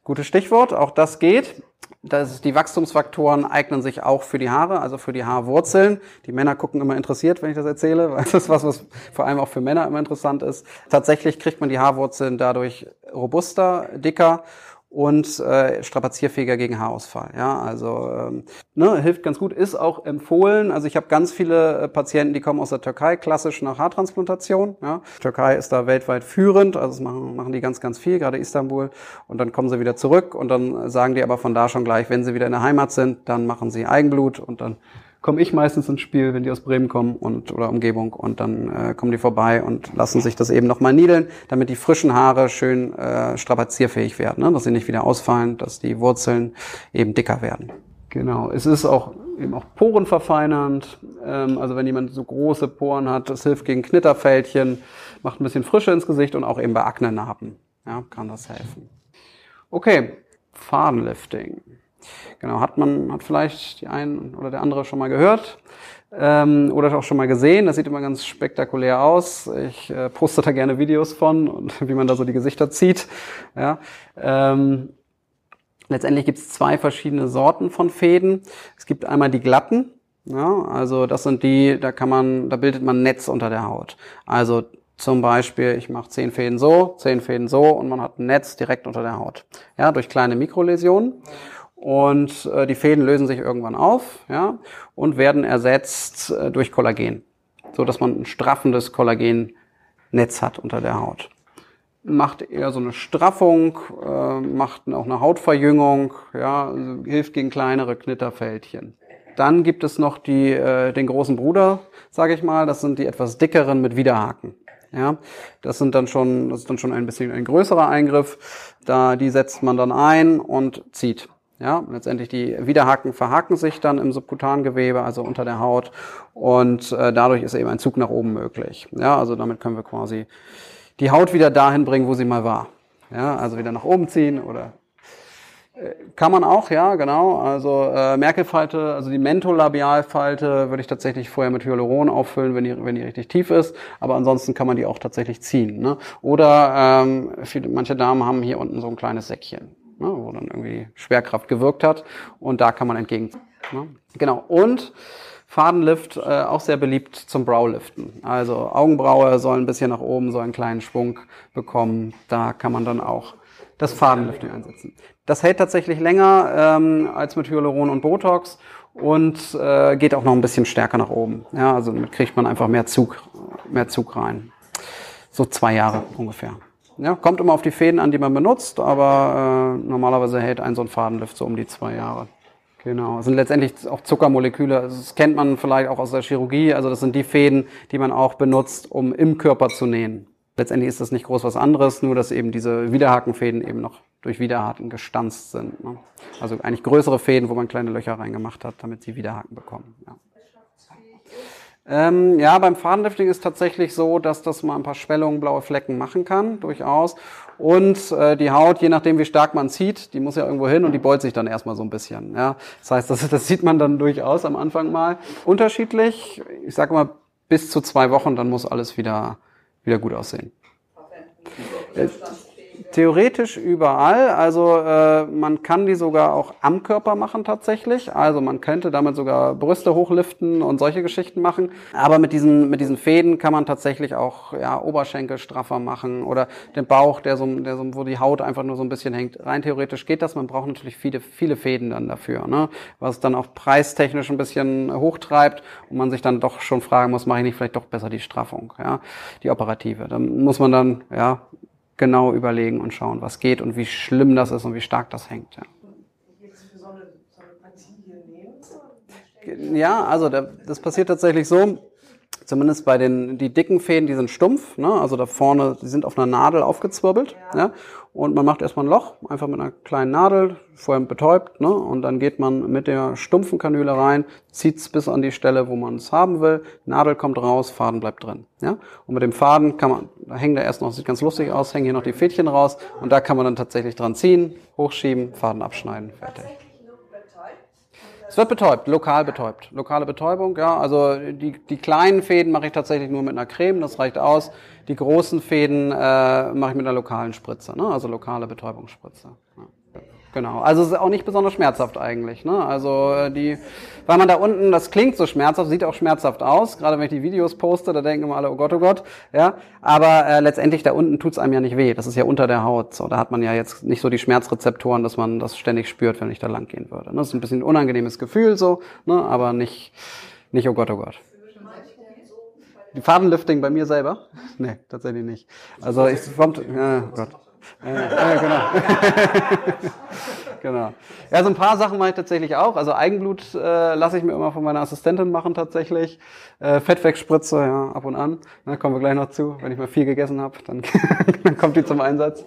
Gutes Stichwort, auch das geht. Das die Wachstumsfaktoren eignen sich auch für die Haare, also für die Haarwurzeln. Die Männer gucken immer interessiert, wenn ich das erzähle, <laughs> weil das ist was, was vor allem auch für Männer immer interessant ist. Tatsächlich kriegt man die Haarwurzeln dadurch robuster, dicker und äh, strapazierfähiger gegen Haarausfall. Ja, also ähm, ne, hilft ganz gut, ist auch empfohlen. Also ich habe ganz viele äh, Patienten, die kommen aus der Türkei, klassisch nach Haartransplantation. Ja. Türkei ist da weltweit führend, also das machen, machen die ganz, ganz viel, gerade Istanbul. Und dann kommen sie wieder zurück und dann sagen die aber von da schon gleich, wenn sie wieder in der Heimat sind, dann machen sie Eigenblut und dann komme ich meistens ins Spiel, wenn die aus Bremen kommen und oder Umgebung und dann äh, kommen die vorbei und lassen sich das eben nochmal niedeln, damit die frischen Haare schön äh, strapazierfähig werden, ne? dass sie nicht wieder ausfallen, dass die Wurzeln eben dicker werden. Genau, es ist auch eben auch Porenverfeinernd. Ähm, also wenn jemand so große Poren hat, das hilft gegen Knitterfältchen, macht ein bisschen Frische ins Gesicht und auch eben bei Akne-Narben ja, kann das helfen. Okay, Fadenlifting. Genau, hat man, hat vielleicht die ein oder der andere schon mal gehört ähm, oder auch schon mal gesehen. Das sieht immer ganz spektakulär aus. Ich äh, poste da gerne Videos von und <laughs> wie man da so die Gesichter zieht. Ja, ähm, letztendlich gibt es zwei verschiedene Sorten von Fäden. Es gibt einmal die glatten. Ja, also das sind die, da kann man, da bildet man Netz unter der Haut. Also zum Beispiel, ich mache zehn Fäden so, zehn Fäden so und man hat ein Netz direkt unter der Haut. Ja, durch kleine Mikroläsionen und äh, die Fäden lösen sich irgendwann auf ja, und werden ersetzt äh, durch Kollagen, so dass man ein straffendes Kollagennetz hat unter der Haut. Macht eher so eine Straffung, äh, macht auch eine Hautverjüngung, ja, also hilft gegen kleinere Knitterfältchen. Dann gibt es noch die, äh, den großen Bruder, sage ich mal, das sind die etwas dickeren mit Widerhaken. Ja, das sind dann schon, das ist dann schon ein bisschen ein größerer Eingriff. Da die setzt man dann ein und zieht. Ja, letztendlich die Widerhaken verhaken sich dann im Subkutangewebe, also unter der Haut, und äh, dadurch ist eben ein Zug nach oben möglich. Ja, also damit können wir quasi die Haut wieder dahin bringen, wo sie mal war. Ja, also wieder nach oben ziehen oder äh, kann man auch, ja, genau. Also äh, Merkelfalte, also die Mentolabialfalte würde ich tatsächlich vorher mit Hyaluron auffüllen, wenn die, wenn die richtig tief ist. Aber ansonsten kann man die auch tatsächlich ziehen. Ne? Oder ähm, viele, manche Damen haben hier unten so ein kleines Säckchen ne, wo dann irgendwie Schwerkraft gewirkt hat. Und da kann man entgegen. Ne? Genau. Und Fadenlift, äh, auch sehr beliebt zum Browliften. Also Augenbraue soll ein bisschen nach oben, soll einen kleinen Schwung bekommen. Da kann man dann auch das Fadenlifting einsetzen. Das hält tatsächlich länger ähm, als mit Hyaluron und Botox und äh, geht auch noch ein bisschen stärker nach oben. Ja, also damit kriegt man einfach mehr Zug, mehr Zug rein. So zwei Jahre ungefähr. Ja, kommt immer auf die Fäden an, die man benutzt, aber äh, normalerweise hält ein so ein Fadenlift so um die zwei Jahre. Genau, das sind letztendlich auch Zuckermoleküle. Das kennt man vielleicht auch aus der Chirurgie. Also das sind die Fäden, die man auch benutzt, um im Körper zu nähen. Letztendlich ist das nicht groß was anderes, nur dass eben diese Widerhakenfäden eben noch durch Widerhaken gestanzt sind. Ne? Also eigentlich größere Fäden, wo man kleine Löcher reingemacht hat, damit sie Widerhaken bekommen. Ja. Ähm, ja, beim Fadenlifting ist tatsächlich so, dass das mal ein paar Schwellungen, blaue Flecken machen kann, durchaus. Und äh, die Haut, je nachdem wie stark man zieht, die muss ja irgendwo hin und die beult sich dann erstmal so ein bisschen. Ja, das heißt, das, das sieht man dann durchaus am Anfang mal. Unterschiedlich, ich sage mal bis zu zwei Wochen, dann muss alles wieder wieder gut aussehen. Äh, Theoretisch überall. Also äh, man kann die sogar auch am Körper machen tatsächlich. Also man könnte damit sogar Brüste hochliften und solche Geschichten machen. Aber mit diesen mit diesen Fäden kann man tatsächlich auch ja Oberschenkel straffer machen oder den Bauch, der so, der so wo die Haut einfach nur so ein bisschen hängt. Rein theoretisch geht das. Man braucht natürlich viele viele Fäden dann dafür, ne? was dann auch preistechnisch ein bisschen hochtreibt und man sich dann doch schon fragen muss, mache ich nicht vielleicht doch besser die Straffung, ja, die operative. Dann muss man dann ja genau überlegen und schauen, was geht und wie schlimm das ist und wie stark das hängt. Ja. Ja, also das passiert tatsächlich so, zumindest bei den die dicken Fäden, die sind stumpf, ne? also da vorne, die sind auf einer Nadel aufgezwirbelt. Ja. ja? Und man macht erstmal ein Loch, einfach mit einer kleinen Nadel, vorher betäubt, ne? und dann geht man mit der stumpfen Kanüle rein, zieht's bis an die Stelle, wo man es haben will, Nadel kommt raus, Faden bleibt drin. Ja? Und mit dem Faden kann man, Da hängen da erst noch, sieht ganz lustig aus, hängen hier noch die Fädchen raus und da kann man dann tatsächlich dran ziehen, hochschieben, Faden abschneiden, fertig. Es wird betäubt, lokal betäubt. Lokale Betäubung, ja. Also die, die kleinen Fäden mache ich tatsächlich nur mit einer Creme, das reicht aus. Die großen Fäden äh, mache ich mit einer lokalen Spritze, ne? also lokale Betäubungsspritze. Genau. Also es ist auch nicht besonders schmerzhaft eigentlich. Ne? Also äh, die, weil man da unten, das klingt so schmerzhaft, sieht auch schmerzhaft aus. Gerade wenn ich die Videos poste, da denken immer alle, oh Gott, oh Gott. Ja. Aber äh, letztendlich da unten tut's einem ja nicht weh. Das ist ja unter der Haut. So, da hat man ja jetzt nicht so die Schmerzrezeptoren, dass man das ständig spürt, wenn ich da lang gehen würde. Ne? Das ist ein bisschen ein unangenehmes Gefühl so, ne? aber nicht, nicht oh Gott, oh Gott. Die Fadenlifting bei mir selber? <laughs> Nee, tatsächlich nicht. Also ich kommt, ja, oh Gott. Ja, genau. <laughs> genau. Ja, so ein paar Sachen mache ich tatsächlich auch. Also Eigenblut äh, lasse ich mir immer von meiner Assistentin machen tatsächlich. Äh, Fettwegspritze, ja, ab und an. Da kommen wir gleich noch zu. Wenn ich mal viel gegessen habe, dann, <laughs> dann kommt die zum Einsatz.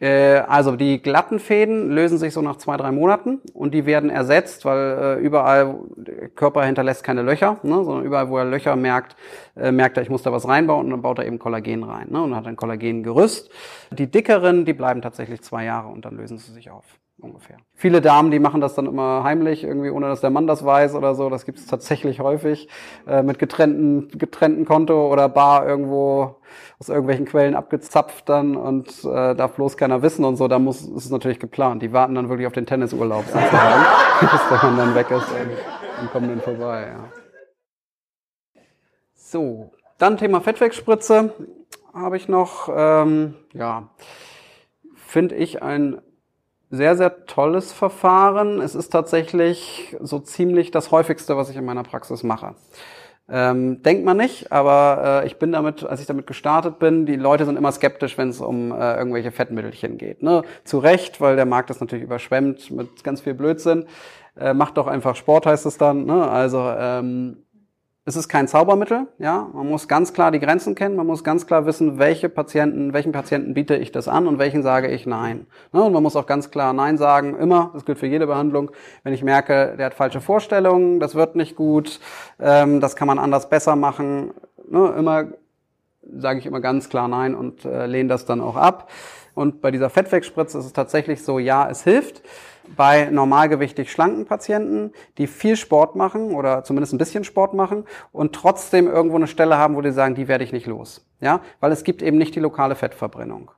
Äh, also die glatten Fäden lösen sich so nach zwei, drei Monaten und die werden ersetzt, weil äh, überall, der Körper hinterlässt keine Löcher, ne, sondern überall, wo er Löcher merkt, äh, merkt er, ich muss da was reinbauen und dann baut er eben Kollagen rein ne, und hat ein Kollagengerüst. Die dickeren, die bleiben tatsächlich zwei Jahre und dann lösen sie sich auf ungefähr. Viele Damen, die machen das dann immer heimlich, irgendwie ohne dass der Mann das weiß oder so. Das gibt es tatsächlich häufig äh, mit getrennten, getrennten Konto oder Bar irgendwo aus irgendwelchen Quellen abgezapft dann und äh, darf bloß keiner wissen und so. Da muss ist es natürlich geplant. Die warten dann wirklich auf den Tennisurlaub sozusagen, <laughs> bis der Mann dann weg ist und, und kommen dann vorbei. Ja. So, dann Thema Fettwegspritze habe ich noch. Ähm, ja, finde ich ein sehr, sehr tolles Verfahren. Es ist tatsächlich so ziemlich das häufigste, was ich in meiner Praxis mache. Ähm, denkt man nicht, aber äh, ich bin damit, als ich damit gestartet bin, die Leute sind immer skeptisch, wenn es um äh, irgendwelche Fettmittelchen geht. Ne? Zu Recht, weil der Markt ist natürlich überschwemmt mit ganz viel Blödsinn. Äh, macht doch einfach Sport, heißt es dann. Ne? Also ähm, es ist kein Zaubermittel, ja. Man muss ganz klar die Grenzen kennen. Man muss ganz klar wissen, welche Patienten, welchen Patienten biete ich das an und welchen sage ich nein. Ne? Und man muss auch ganz klar nein sagen. Immer. Das gilt für jede Behandlung. Wenn ich merke, der hat falsche Vorstellungen, das wird nicht gut, ähm, das kann man anders besser machen. Ne? Immer sage ich immer ganz klar nein und äh, lehne das dann auch ab. Und bei dieser Fettwegspritze ist es tatsächlich so, ja, es hilft bei normalgewichtig schlanken Patienten, die viel Sport machen oder zumindest ein bisschen Sport machen und trotzdem irgendwo eine Stelle haben, wo die sagen, die werde ich nicht los. Ja, weil es gibt eben nicht die lokale Fettverbrennung.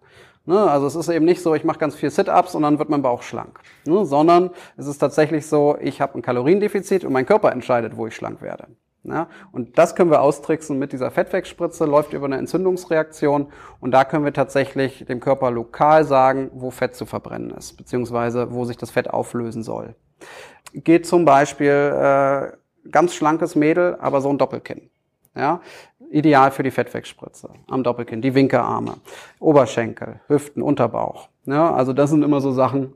Ne? Also es ist eben nicht so, ich mache ganz viel Sit-ups und dann wird mein Bauch schlank, ne? sondern es ist tatsächlich so, ich habe ein Kaloriendefizit und mein Körper entscheidet, wo ich schlank werde. Ja, und das können wir austricksen mit dieser Fettwegspritze, läuft über eine Entzündungsreaktion und da können wir tatsächlich dem Körper lokal sagen, wo Fett zu verbrennen ist, beziehungsweise wo sich das Fett auflösen soll. Geht zum Beispiel äh, ganz schlankes Mädel, aber so ein Doppelkinn. Ja, ideal für die Fettwegspritze am Doppelkinn, die Winkerarme, Oberschenkel, Hüften, Unterbauch. Ja, also das sind immer so Sachen,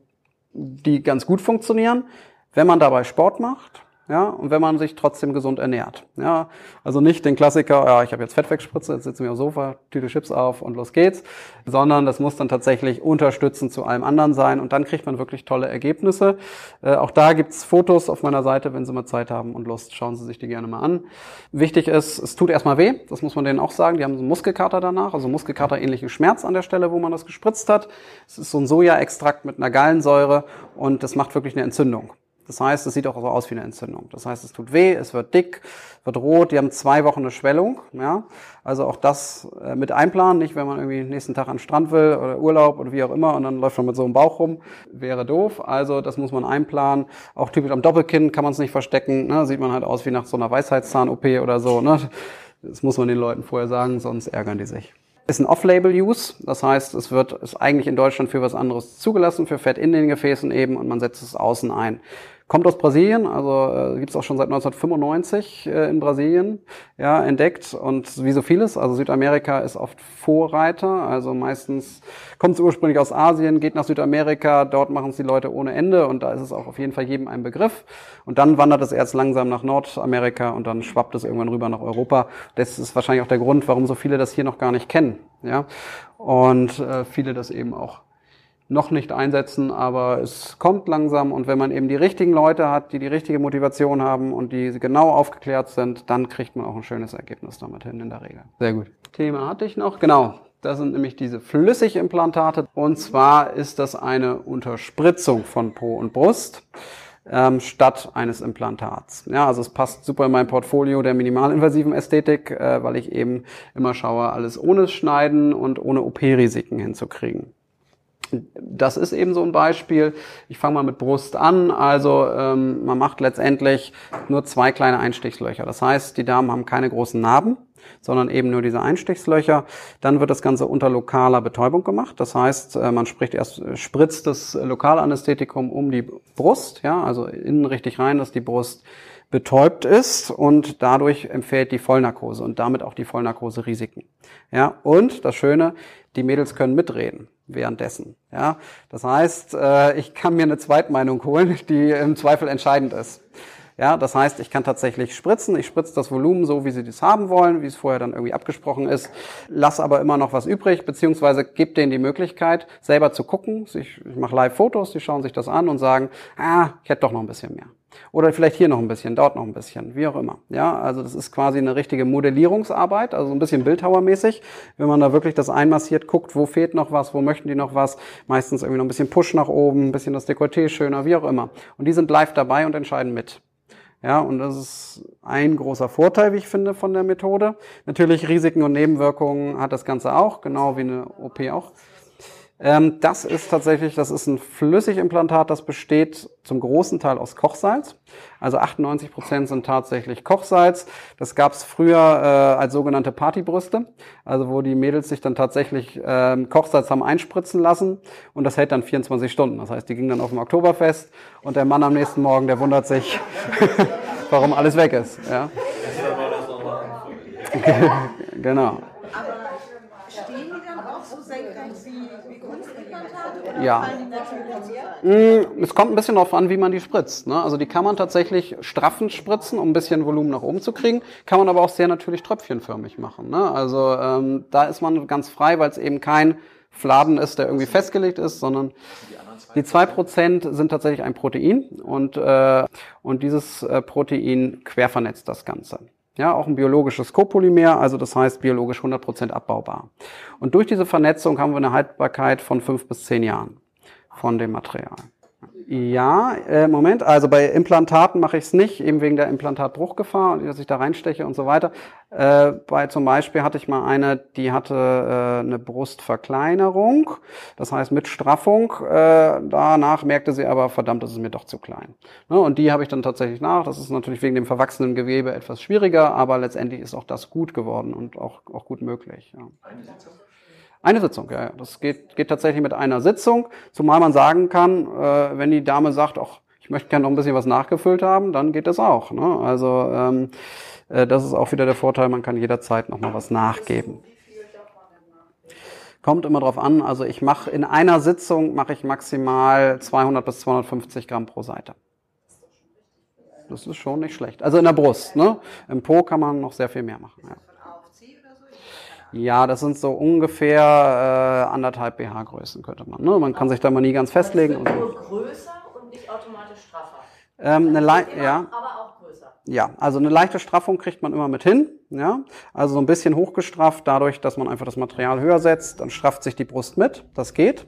die ganz gut funktionieren. Wenn man dabei Sport macht, ja, und wenn man sich trotzdem gesund ernährt. Ja, also nicht den Klassiker, ja, ich habe jetzt Fettwegspritze, jetzt sitzen wir auf Sofa, Tüte Chips auf und los geht's, sondern das muss dann tatsächlich unterstützend zu allem anderen sein und dann kriegt man wirklich tolle Ergebnisse. Äh, auch da gibt's Fotos auf meiner Seite, wenn Sie mal Zeit haben und Lust, schauen Sie sich die gerne mal an. Wichtig ist, es tut erstmal weh, das muss man denen auch sagen, die haben so einen Muskelkater danach, also Muskelkater ähnlichen Schmerz an der Stelle, wo man das gespritzt hat. Es ist so ein Sojaextrakt mit einer Gallensäure und das macht wirklich eine Entzündung. Das heißt, es sieht auch so aus wie eine Entzündung. Das heißt, es tut weh, es wird dick, wird rot. Die haben zwei Wochen eine Schwellung. Ja, also auch das äh, mit einplanen. Nicht, wenn man irgendwie nächsten Tag an den Strand will oder Urlaub oder wie auch immer und dann läuft man mit so einem Bauch rum, wäre doof. Also das muss man einplanen. Auch typisch am Doppelkinn kann man es nicht verstecken. Ne? Sieht man halt aus wie nach so einer Weisheitszahn-OP oder so. Ne? Das muss man den Leuten vorher sagen, sonst ärgern die sich. Ist ein Off-Label-Use, das heißt, es wird ist eigentlich in Deutschland für was anderes zugelassen, für Fett in den Gefäßen eben und man setzt es außen ein. Kommt aus Brasilien, also äh, gibt es auch schon seit 1995 äh, in Brasilien ja, entdeckt. Und wie so vieles, also Südamerika ist oft Vorreiter, also meistens kommt es ursprünglich aus Asien, geht nach Südamerika, dort machen es die Leute ohne Ende. Und da ist es auch auf jeden Fall jedem ein Begriff. Und dann wandert es erst langsam nach Nordamerika und dann schwappt es irgendwann rüber nach Europa. Das ist wahrscheinlich auch der Grund, warum so viele das hier noch gar nicht kennen, ja. Und äh, viele das eben auch noch nicht einsetzen, aber es kommt langsam und wenn man eben die richtigen Leute hat, die die richtige Motivation haben und die genau aufgeklärt sind, dann kriegt man auch ein schönes Ergebnis damit hin in der Regel. Sehr gut. Thema hatte ich noch, genau. Das sind nämlich diese Flüssigimplantate und zwar ist das eine Unterspritzung von Po und Brust ähm, statt eines Implantats. Ja, also es passt super in mein Portfolio der minimalinvasiven Ästhetik, äh, weil ich eben immer schaue, alles ohne Schneiden und ohne OP-Risiken hinzukriegen. Das ist eben so ein Beispiel. Ich fange mal mit Brust an. Also ähm, man macht letztendlich nur zwei kleine Einstichslöcher. Das heißt, die Damen haben keine großen Narben, sondern eben nur diese Einstichslöcher. Dann wird das Ganze unter lokaler Betäubung gemacht. Das heißt, äh, man spricht erst, spritzt das Lokalanästhetikum um die Brust, ja, also innen richtig rein, dass die Brust betäubt ist und dadurch empfiehlt die Vollnarkose und damit auch die Vollnarkose-Risiken. Ja, und das Schöne, die Mädels können mitreden währenddessen. Ja, das heißt, äh, ich kann mir eine Zweitmeinung holen, die im Zweifel entscheidend ist. Ja, das heißt, ich kann tatsächlich spritzen. Ich spritze das Volumen so, wie Sie das haben wollen, wie es vorher dann irgendwie abgesprochen ist. Lass aber immer noch was übrig, beziehungsweise gebe denen die Möglichkeit, selber zu gucken. Ich, ich mache Live-Fotos, die schauen sich das an und sagen, ah, ich hätte doch noch ein bisschen mehr. Oder vielleicht hier noch ein bisschen, dort noch ein bisschen, wie auch immer. Ja, also das ist quasi eine richtige Modellierungsarbeit, also ein bisschen Bildhauermäßig. Wenn man da wirklich das einmassiert, guckt, wo fehlt noch was, wo möchten die noch was, meistens irgendwie noch ein bisschen Push nach oben, ein bisschen das Dekolleté schöner, wie auch immer. Und die sind live dabei und entscheiden mit. Ja, und das ist ein großer Vorteil, wie ich finde, von der Methode. Natürlich Risiken und Nebenwirkungen hat das Ganze auch, genau wie eine OP auch. Ähm, das ist tatsächlich, das ist ein Flüssigimplantat, das besteht zum großen Teil aus Kochsalz. Also 98 Prozent sind tatsächlich Kochsalz. Das gab es früher äh, als sogenannte Partybrüste, also wo die Mädels sich dann tatsächlich äh, Kochsalz haben einspritzen lassen und das hält dann 24 Stunden. Das heißt, die gingen dann auf dem Oktoberfest und der Mann am nächsten Morgen, der wundert sich, <laughs> warum alles weg ist. Ja. <laughs> genau. Ja. Mm, es kommt ein bisschen darauf an, wie man die spritzt. Ne? Also die kann man tatsächlich straffend spritzen, um ein bisschen Volumen nach oben zu kriegen. Kann man aber auch sehr natürlich tröpfchenförmig machen. Ne? Also ähm, da ist man ganz frei, weil es eben kein Fladen ist, der irgendwie festgelegt ist, sondern die zwei Prozent sind tatsächlich ein Protein und, äh, und dieses äh, Protein quervernetzt das Ganze. Ja, auch ein biologisches Copolymer, also das heißt biologisch 100% abbaubar. Und durch diese Vernetzung haben wir eine Haltbarkeit von fünf bis zehn Jahren von dem Material. Ja, äh, Moment, also bei Implantaten mache ich es nicht, eben wegen der Implantatbruchgefahr, dass ich da reinsteche und so weiter. Äh, bei zum Beispiel hatte ich mal eine, die hatte äh, eine Brustverkleinerung, das heißt mit Straffung. Äh, danach merkte sie aber, verdammt, das ist mir doch zu klein. Ne, und die habe ich dann tatsächlich nach. Das ist natürlich wegen dem verwachsenen Gewebe etwas schwieriger, aber letztendlich ist auch das gut geworden und auch, auch gut möglich. Ja. Eine Sitzung, ja. Das geht, geht tatsächlich mit einer Sitzung, zumal man sagen kann, äh, wenn die Dame sagt, ach, ich möchte gerne noch ein bisschen was nachgefüllt haben, dann geht das auch. Ne? Also ähm, äh, das ist auch wieder der Vorteil, man kann jederzeit noch mal was nachgeben. Kommt immer drauf an. Also ich mache in einer Sitzung mache ich maximal 200 bis 250 Gramm pro Seite. Das ist schon nicht schlecht. Also in der Brust. Ne? Im Po kann man noch sehr viel mehr machen. Ja. Ja, das sind so ungefähr äh, anderthalb BH-Größen, könnte man. Ne? Man kann sich da mal nie ganz festlegen. Und nur größer und nicht automatisch straffer. Ähm, eine immer, ja. Aber auch größer. Ja, also eine leichte Straffung kriegt man immer mit hin. Ja, also so ein bisschen hochgestrafft, dadurch, dass man einfach das Material höher setzt, dann strafft sich die Brust mit. Das geht.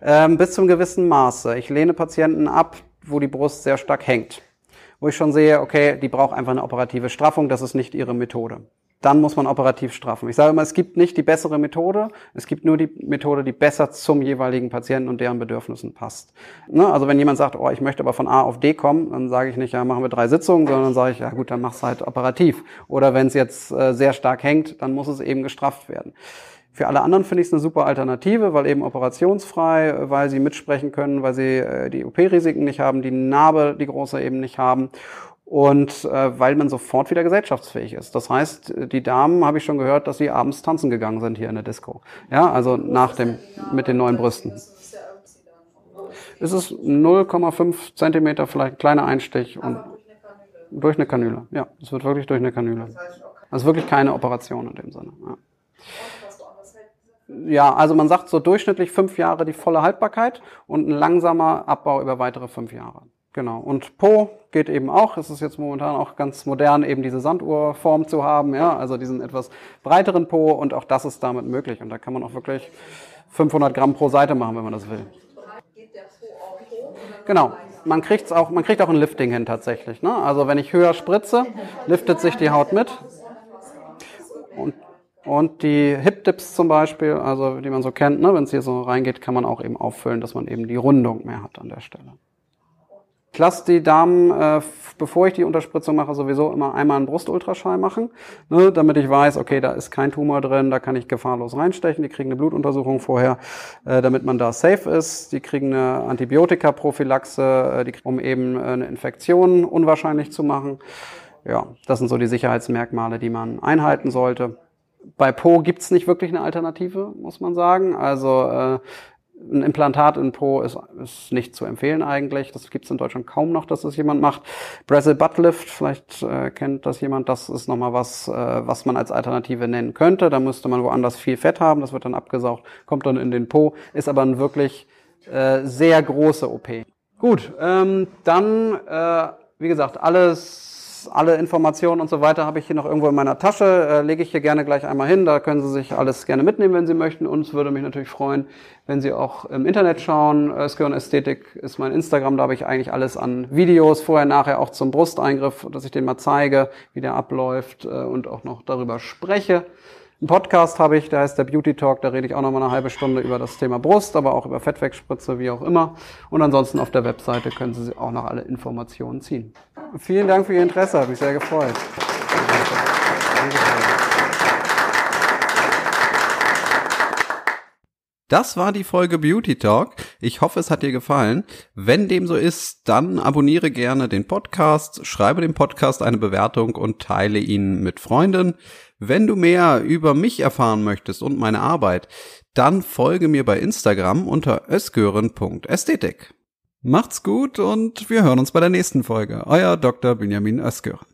Ähm, bis zum gewissen Maße. Ich lehne Patienten ab, wo die Brust sehr stark hängt. Wo ich schon sehe, okay, die braucht einfach eine operative Straffung, das ist nicht ihre Methode dann muss man operativ straffen. Ich sage immer, es gibt nicht die bessere Methode, es gibt nur die Methode, die besser zum jeweiligen Patienten und deren Bedürfnissen passt. Ne? Also wenn jemand sagt, oh, ich möchte aber von A auf D kommen, dann sage ich nicht, ja, machen wir drei Sitzungen, sondern sage ich, ja gut, dann mach's halt operativ. Oder wenn es jetzt äh, sehr stark hängt, dann muss es eben gestrafft werden. Für alle anderen finde ich es eine super Alternative, weil eben operationsfrei, weil sie mitsprechen können, weil sie äh, die OP-Risiken nicht haben, die Narbe, die große eben nicht haben und äh, weil man sofort wieder gesellschaftsfähig ist. Das heißt, die Damen habe ich schon gehört, dass sie abends tanzen gegangen sind hier in der Disco. Ja, also nach dem mit den neuen Brüsten. Es ist 0,5 Zentimeter, vielleicht ein kleiner Einstich und durch eine Kanüle. Ja, es wird wirklich durch eine Kanüle. Also wirklich keine Operation in dem Sinne. Ja. Ja, also man sagt so durchschnittlich fünf Jahre die volle Haltbarkeit und ein langsamer Abbau über weitere fünf Jahre. Genau. Und Po geht eben auch. Es ist jetzt momentan auch ganz modern, eben diese Sanduhrform zu haben, ja, also diesen etwas breiteren Po und auch das ist damit möglich. Und da kann man auch wirklich 500 Gramm pro Seite machen, wenn man das will. Genau. Man kriegt's auch, man kriegt auch ein Lifting hin tatsächlich. Ne? Also wenn ich höher spritze, liftet sich die Haut mit. Und, und die Hip-Dips zum Beispiel, also die man so kennt, ne? wenn es hier so reingeht, kann man auch eben auffüllen, dass man eben die Rundung mehr hat an der Stelle. Ich lasse die Damen, äh, bevor ich die Unterspritzung mache, sowieso immer einmal einen Brustultraschall machen, ne, damit ich weiß, okay, da ist kein Tumor drin, da kann ich gefahrlos reinstechen. Die kriegen eine Blutuntersuchung vorher, äh, damit man da safe ist. Die kriegen eine Antibiotikaprophylaxe, äh, die, um eben äh, eine Infektion unwahrscheinlich zu machen. Ja, das sind so die Sicherheitsmerkmale, die man einhalten sollte. Bei Po gibt's nicht wirklich eine Alternative, muss man sagen. Also äh, ein Implantat in Po ist, ist nicht zu empfehlen eigentlich. Das gibt es in Deutschland kaum noch, dass das jemand macht. Brazil Butt Lift, vielleicht äh, kennt das jemand, das ist nochmal was, äh, was man als Alternative nennen könnte. Da müsste man woanders viel Fett haben, das wird dann abgesaugt, kommt dann in den Po, ist aber ein wirklich äh, sehr große OP. Gut, ähm, dann, äh, wie gesagt, alles alle Informationen und so weiter habe ich hier noch irgendwo in meiner Tasche, äh, lege ich hier gerne gleich einmal hin. Da können Sie sich alles gerne mitnehmen, wenn Sie möchten. Uns würde mich natürlich freuen, wenn Sie auch im Internet schauen. Äh, Skirn Ästhetik ist mein Instagram, da habe ich eigentlich alles an Videos, vorher, nachher auch zum Brusteingriff, dass ich den mal zeige, wie der abläuft äh, und auch noch darüber spreche. Einen Podcast habe ich, der heißt der Beauty Talk, da rede ich auch noch mal eine halbe Stunde über das Thema Brust, aber auch über Fettwegspritze, wie auch immer. Und ansonsten auf der Webseite können Sie auch noch alle Informationen ziehen. Vielen Dank für Ihr Interesse, habe mich sehr gefreut. Das war die Folge Beauty Talk. Ich hoffe, es hat dir gefallen. Wenn dem so ist, dann abonniere gerne den Podcast, schreibe dem Podcast eine Bewertung und teile ihn mit Freunden. Wenn du mehr über mich erfahren möchtest und meine Arbeit, dann folge mir bei Instagram unter ösgören.ästhetik. Macht's gut und wir hören uns bei der nächsten Folge. Euer Dr. Benjamin Özgören.